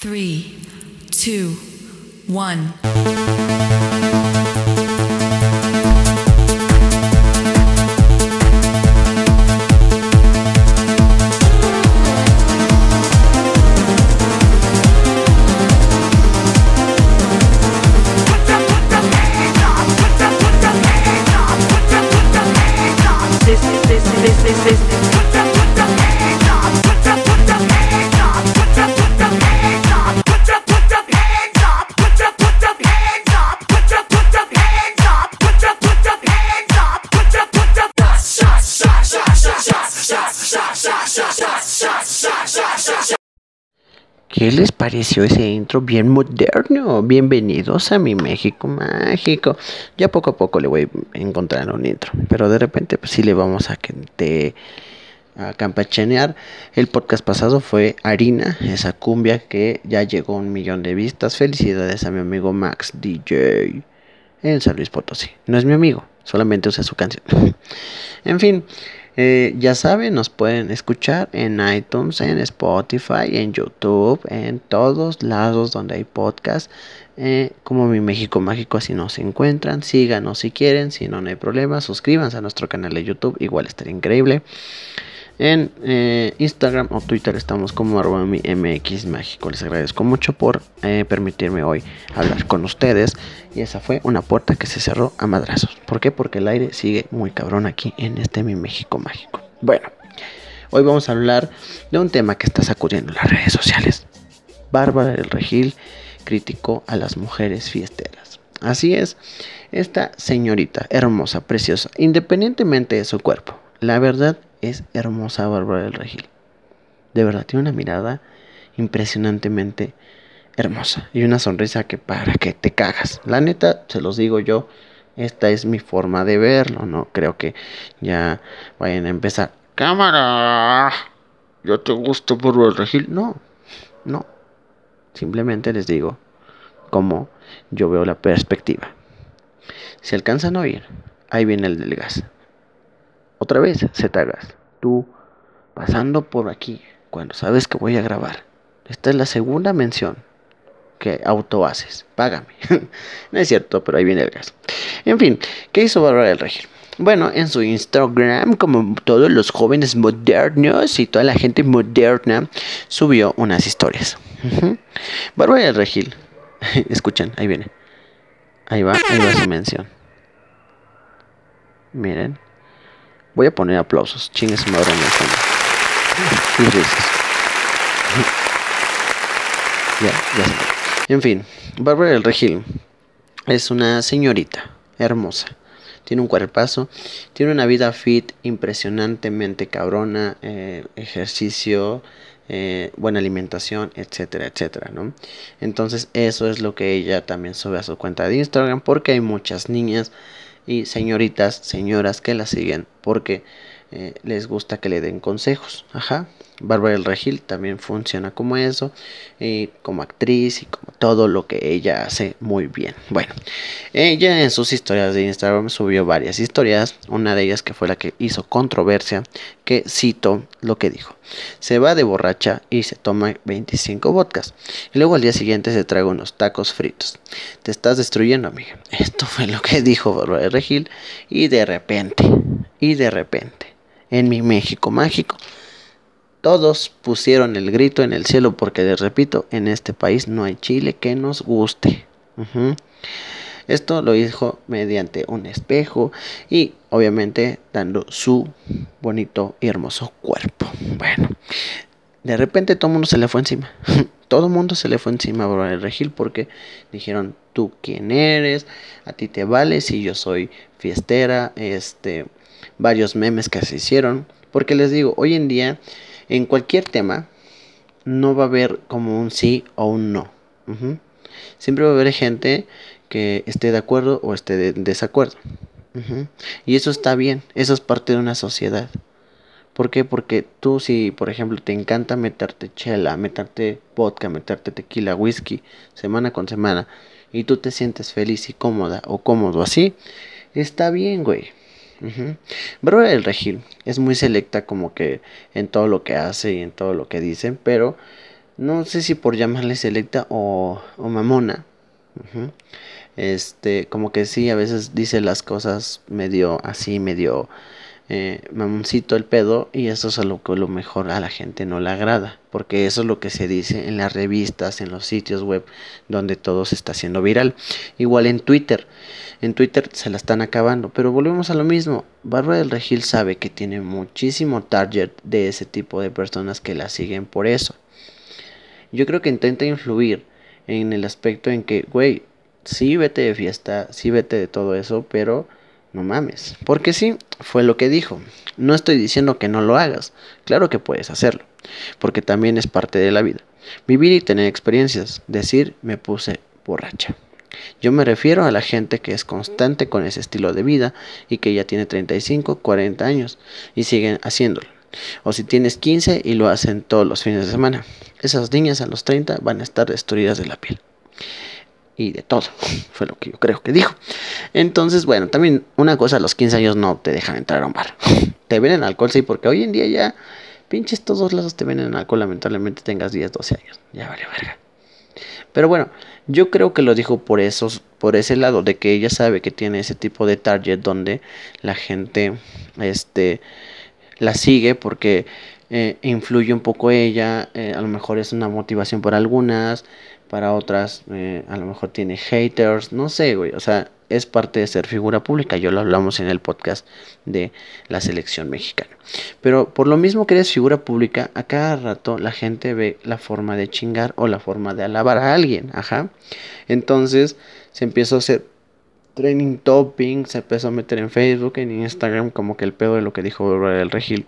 Three, two, one. ¿Qué les pareció ese intro bien moderno? Bienvenidos a mi México mágico. Ya poco a poco le voy encontrando un intro, pero de repente pues sí le vamos a que te a. El podcast pasado fue Harina, esa cumbia que ya llegó a un millón de vistas. Felicidades a mi amigo Max DJ en San Luis Potosí. No es mi amigo, solamente usa su canción. en fin, eh, ya saben, nos pueden escuchar en iTunes, en Spotify, en YouTube, en todos lados donde hay podcast. eh, como mi México Mágico, así nos encuentran. Síganos si quieren, si no, no hay problema. Suscríbanse a nuestro canal de YouTube, igual estaría increíble. En eh, Instagram o Twitter estamos como arroba MX Mágico. Les agradezco mucho por eh, permitirme hoy hablar con ustedes. Y esa fue una puerta que se cerró a madrazos. ¿Por qué? Porque el aire sigue muy cabrón aquí en este mi México Mágico. Bueno, hoy vamos a hablar de un tema que está sacudiendo las redes sociales. Bárbara del Regil criticó a las mujeres fiesteras. Así es, esta señorita hermosa, preciosa, independientemente de su cuerpo, la verdad es hermosa Bárbara del Regil. De verdad, tiene una mirada impresionantemente hermosa y una sonrisa que para que te cagas. La neta, se los digo yo, esta es mi forma de verlo, no creo que ya vayan a empezar. Cámara, yo te gusto Bárbara del Regil. No, no. Simplemente les digo cómo yo veo la perspectiva. Si alcanzan a oír, ahí viene el del gas. Otra vez, Z-Gas. Tú pasando por aquí cuando sabes que voy a grabar. Esta es la segunda mención que auto haces. Págame. no es cierto, pero ahí viene el gas. En fin, ¿qué hizo Bárbara del Regil? Bueno, en su Instagram, como todos los jóvenes modernos y toda la gente moderna, subió unas historias. Bárbara del Regil. Escuchen, ahí viene. Ahí va, ahí va su mención. Miren. Voy a poner aplausos. Chingue su madre en el fondo. Y. Ya, ya se. En fin, Bárbara del Regil es una señorita hermosa. Tiene un cuerpazo, tiene una vida fit impresionantemente cabrona, eh, ejercicio, eh, buena alimentación, etcétera, etcétera, ¿no? Entonces eso es lo que ella también sube a su cuenta de Instagram porque hay muchas niñas y señoritas, señoras que la siguen porque eh, les gusta que le den consejos. Ajá. Bárbara del Regil también funciona como eso, y como actriz y como todo lo que ella hace muy bien. Bueno, ella en sus historias de Instagram subió varias historias, una de ellas que fue la que hizo controversia, que cito lo que dijo. Se va de borracha y se toma 25 vodkas. Y luego al día siguiente se traga unos tacos fritos. Te estás destruyendo, amiga. Esto fue lo que dijo Bárbara del Regil. Y de repente, y de repente, en mi México mágico, todos pusieron el grito en el cielo porque les repito, en este país no hay chile que nos guste. Esto lo dijo mediante un espejo y obviamente dando su bonito y hermoso cuerpo. Bueno, de repente todo el mundo se le fue encima. todo el mundo se le fue encima a del Regil porque dijeron, tú quién eres, a ti te vale si yo soy fiestera, este, varios memes que se hicieron. Porque les digo, hoy en día, en cualquier tema, no va a haber como un sí o un no. Siempre va a haber gente que esté de acuerdo o esté de desacuerdo. Y eso está bien, eso es parte de una sociedad. ¿Por qué? Porque tú si, por ejemplo, te encanta meterte chela, meterte vodka, meterte tequila, whisky, semana con semana, y tú te sientes feliz y cómoda o cómodo así, está bien, güey. Ujú. Bárbara del Regil es muy selecta como que en todo lo que hace y en todo lo que dice, pero no sé si por llamarle selecta o, o mamona. Ujú. Este, como que sí, a veces dice las cosas medio así, medio eh, mamoncito el pedo, y eso es a lo que a lo mejor a la gente no le agrada, porque eso es lo que se dice en las revistas, en los sitios web, donde todo se está haciendo viral. Igual en Twitter, en Twitter se la están acabando, pero volvemos a lo mismo. Bárbara del Regil sabe que tiene muchísimo target de ese tipo de personas que la siguen por eso. Yo creo que intenta influir en el aspecto en que, güey, sí vete de fiesta, sí vete de todo eso, pero no mames. Porque sí, fue lo que dijo. No estoy diciendo que no lo hagas. Claro que puedes hacerlo. Porque también es parte de la vida. Vivir y tener experiencias. Decir, me puse borracha. Yo me refiero a la gente que es constante con ese estilo de vida y que ya tiene 35, 40 años y siguen haciéndolo. O si tienes 15 y lo hacen todos los fines de semana. Esas niñas a los 30 van a estar destruidas de la piel. Y de todo. Fue lo que yo creo que dijo. Entonces, bueno, también una cosa, a los 15 años no te dejan entrar a un bar. Te venden alcohol, sí, porque hoy en día ya pinches todos lados te venden alcohol, lamentablemente tengas 10, 12 años. Ya vale verga. Pero bueno, yo creo que lo dijo por esos, por ese lado, de que ella sabe que tiene ese tipo de target donde la gente, este, la sigue porque eh, influye un poco ella, eh, a lo mejor es una motivación para algunas, para otras eh, a lo mejor tiene haters, no sé, güey, o sea, es parte de ser figura pública, yo lo hablamos en el podcast de la selección mexicana. Pero por lo mismo que eres figura pública, a cada rato la gente ve la forma de chingar o la forma de alabar a alguien, ajá. Entonces se empieza a hacer training topping, se empezó a meter en Facebook, en Instagram, como que el pedo de lo que dijo el Regil.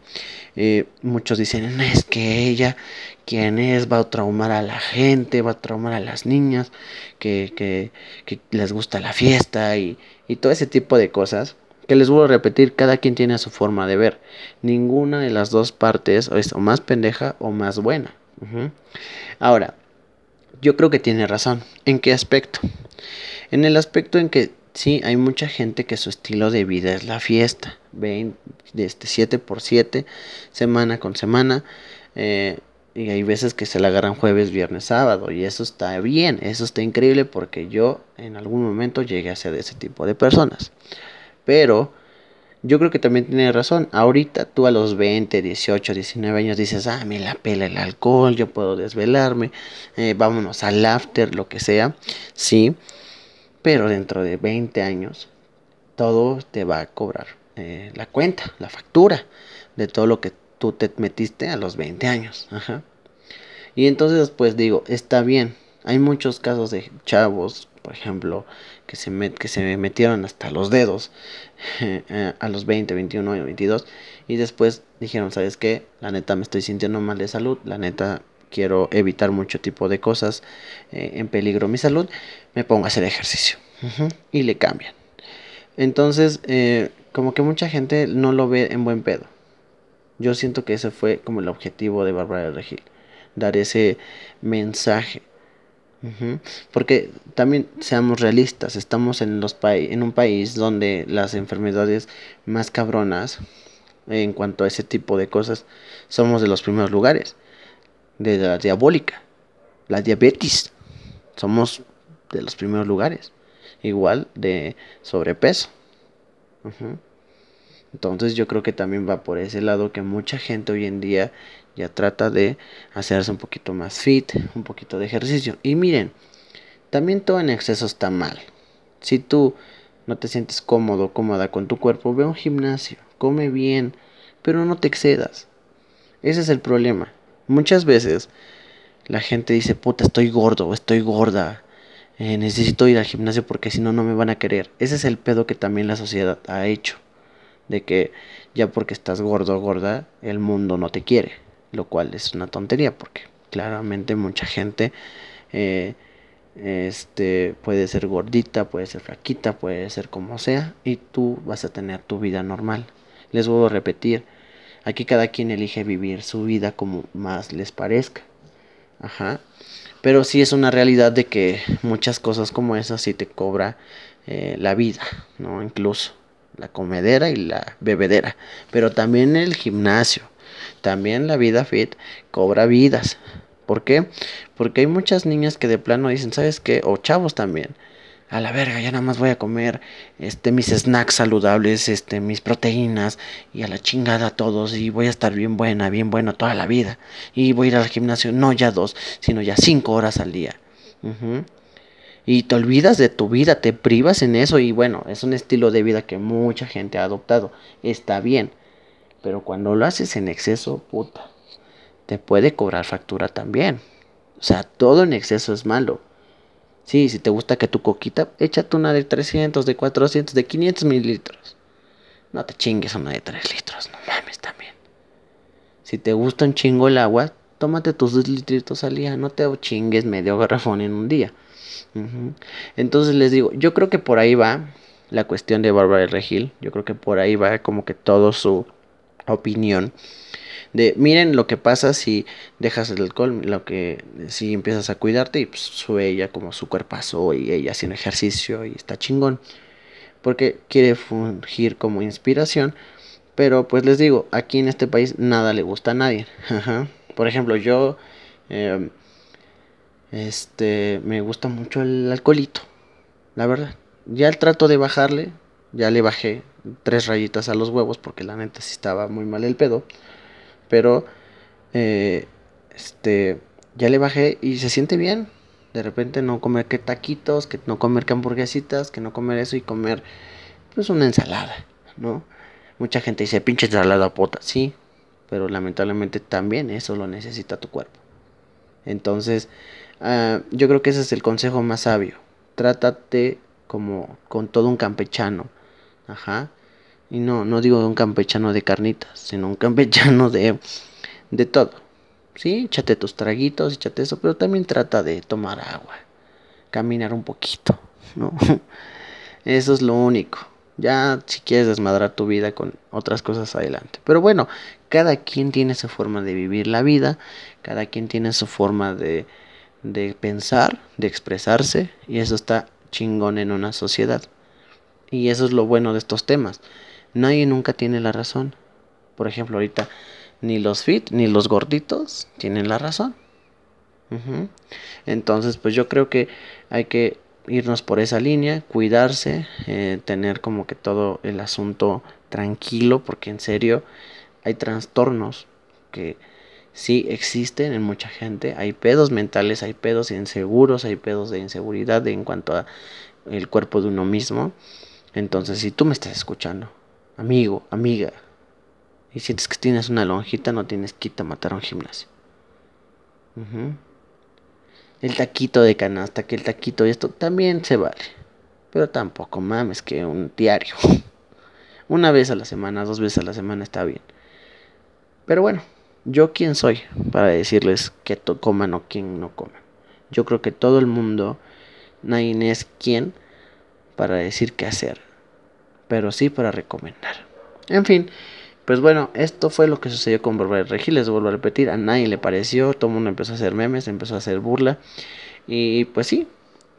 Eh, muchos dicen, "No, es que ella, ¿quién es? Va a traumar a la gente, va a traumar a las niñas, que, que, les gusta la fiesta y, y todo ese tipo de cosas. Que les vuelvo a repetir, cada quien tiene su forma de ver. Ninguna de las dos partes es o más pendeja o más buena. Ahora, yo creo que tiene razón. ¿En qué aspecto? En el aspecto en que sí, hay mucha gente que su estilo de vida es la fiesta. Ven, de este 7 por 7 semana con semana. eh, y hay veces que se la agarran jueves, viernes, sábado. Y eso está bien, eso está increíble porque yo en algún momento llegué a ser de ese tipo de personas. Pero yo creo que también tiene razón. Ahorita tú a los 20, 18, 19 años dices, ah, me la pela el alcohol, yo puedo desvelarme, eh, vámonos al after, lo que sea. Sí, pero dentro de 20 años todo te va a cobrar eh, la cuenta, la factura de todo lo que tú te metiste a los 20 años. Ajá. Y entonces pues digo, está bien. Hay muchos casos de chavos, por ejemplo, que se, met- que se metieron hasta los dedos eh, a los 20, 21 y 22 y después dijeron, ¿sabes qué? La neta me estoy sintiendo mal de salud, la neta quiero evitar mucho tipo de cosas eh, en peligro mi salud, me pongo a hacer ejercicio y le cambian. Entonces, eh, como que mucha gente no lo ve en buen pedo. Yo siento que ese fue como el objetivo de Bárbara del Regil, dar ese mensaje. Porque también seamos realistas, estamos en, los pai- en un país donde las enfermedades más cabronas en cuanto a ese tipo de cosas somos de los primeros lugares. De la diabólica, la diabetes, somos de los primeros lugares. Igual de sobrepeso. Entonces yo creo que también va por ese lado que mucha gente hoy en día ya trata de hacerse un poquito más fit, un poquito de ejercicio. Y miren, también todo en exceso está mal. Si tú no te sientes cómodo, cómoda con tu cuerpo, ve a un gimnasio, come bien, pero no te excedas. Ese es el problema. Muchas veces la gente dice, puta, estoy gordo estoy gorda. eh, necesito ir al gimnasio porque si no, no me van a querer. Ese es el pedo que también la sociedad ha hecho de que ya porque estás gordo o gorda, el mundo no te quiere, lo cual es una tontería porque claramente mucha gente eh, este puede ser gordita, puede ser flaquita, puede ser como sea y tú vas a tener tu vida normal. Les vuelvo a repetir, aquí cada quien elige vivir su vida como más les parezca. Ajá. Pero sí es una realidad de que muchas cosas como esas sí te cobra eh, la vida, ¿no? Incluso la comedera y la bebedera. Pero también el gimnasio, también la vida fit cobra vidas. ¿Por qué? Porque hay muchas niñas que de plano dicen, ¿sabes qué? O chavos también. A la verga, ya nada más voy a comer este mis snacks saludables, este mis proteínas y a la chingada todos y voy a estar bien buena, bien bueno toda la vida. Y voy a ir al gimnasio no ya dos, sino ya cinco horas al día. Y te olvidas de tu vida, te privas en eso y bueno, es un estilo de vida que mucha gente ha adoptado. Está bien. Pero cuando lo haces en exceso, puta, te puede cobrar factura también. O sea, todo en exceso es malo. Sí, si te gusta que tu coquita, échate una de 300, de 400, de 500 mililitros. No te chingues una de 3 litros, no mames también. Si te gusta un chingo el agua, tómate tus 2 litritos al día, no te chingues medio garrafón en un día. Entonces les digo, yo creo que por ahí va la cuestión de Bárbara Regil. Yo creo que por ahí va como que todo su opinión de miren lo que pasa si dejas el alcohol, lo que si empiezas a cuidarte y pues sube ella como su cuerpazo y ella haciendo ejercicio y está chingón. Porque quiere fungir como inspiración, pero pues les digo, aquí en este país nada le gusta a nadie. Por ejemplo, yo em, este me gusta mucho el alcoholito, la verdad. Ya el trato de bajarle, ya le bajé tres rayitas a los huevos porque la neta sí estaba muy mal el pedo. Pero eh, este ya le bajé y se siente bien. De repente no comer que taquitos, que no comer que hamburguesitas, que no comer eso y comer pues una ensalada, ¿no? Mucha gente dice, pinche ensalada pota, sí, pero lamentablemente también eso lo necesita tu cuerpo. Entonces, ah, yo creo que ese es el consejo más sabio. Trátate como con todo un campechano. Ajá. Y no, no digo un campechano de carnitas, sino un campechano de, de todo. Sí, échate tus traguitos, échate eso, pero también trata de tomar agua, caminar un poquito, ¿no? Eso es lo único. Ya si quieres desmadrar tu vida con otras cosas adelante. Pero bueno, cada quien tiene su forma de vivir la vida, cada quien tiene su forma de, de pensar, de expresarse, y eso está chingón en una sociedad. Y eso es lo bueno de estos temas. Nadie nunca tiene la razón. Por ejemplo, ahorita ni los fit ni los gorditos tienen la razón. Entonces, pues yo creo que hay que irnos por esa línea, cuidarse, eh, tener como que todo el asunto tranquilo, porque en serio hay trastornos que sí existen en mucha gente, hay pedos mentales, hay pedos inseguros, hay pedos de inseguridad en cuanto a el cuerpo de uno mismo. Entonces, si tú me estás escuchando, amigo, amiga, y sientes que tienes una lonjita, no tienes que matar a un gimnasio. El taquito de canasta, que el taquito y esto también se vale. Pero tampoco mames que un diario. Una vez a la semana, dos veces a la semana está bien. Pero bueno, yo quién soy para decirles que coman o quién no coman. Yo creo que todo el mundo, nadie es quien para decir qué hacer pero sí para recomendar. En fin, pues bueno, esto fue lo que sucedió con Bárbara Regil. Les vuelvo a repetir, a nadie le pareció, todo el mundo empezó a hacer memes, empezó a hacer burla. Y pues sí,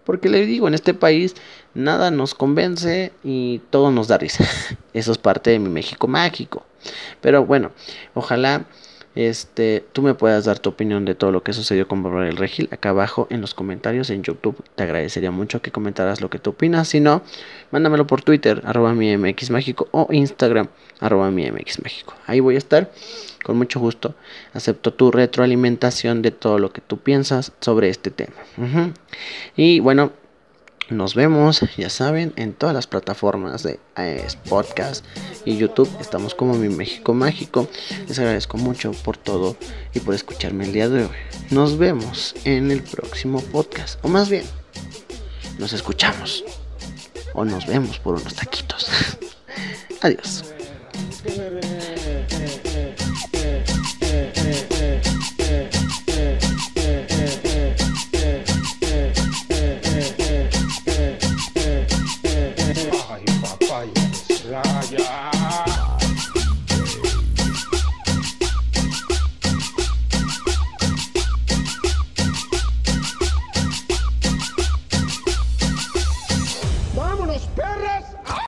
porque le digo, en este país nada nos convence y todo nos da risa. Eso es parte de mi México mágico. Pero bueno, ojalá este, tú me puedas dar tu opinión de todo lo que sucedió con Bárbara del Regil acá abajo en los comentarios en YouTube. Te agradecería mucho que comentaras lo que tú opinas. Si no, mándamelo por Twitter, arroba mi MX México o Instagram, arroba mi MX. Ahí voy a estar con mucho gusto. Acepto tu retroalimentación de todo lo que tú piensas sobre este tema. Y bueno, nos vemos, ya saben, en todas las plataformas de eh, podcast y YouTube. Estamos como Mi México Mágico. Les agradezco mucho por todo y por escucharme el día de hoy. Nos vemos en el próximo podcast. O más bien, nos escuchamos. O nos vemos por unos taquitos. Adiós.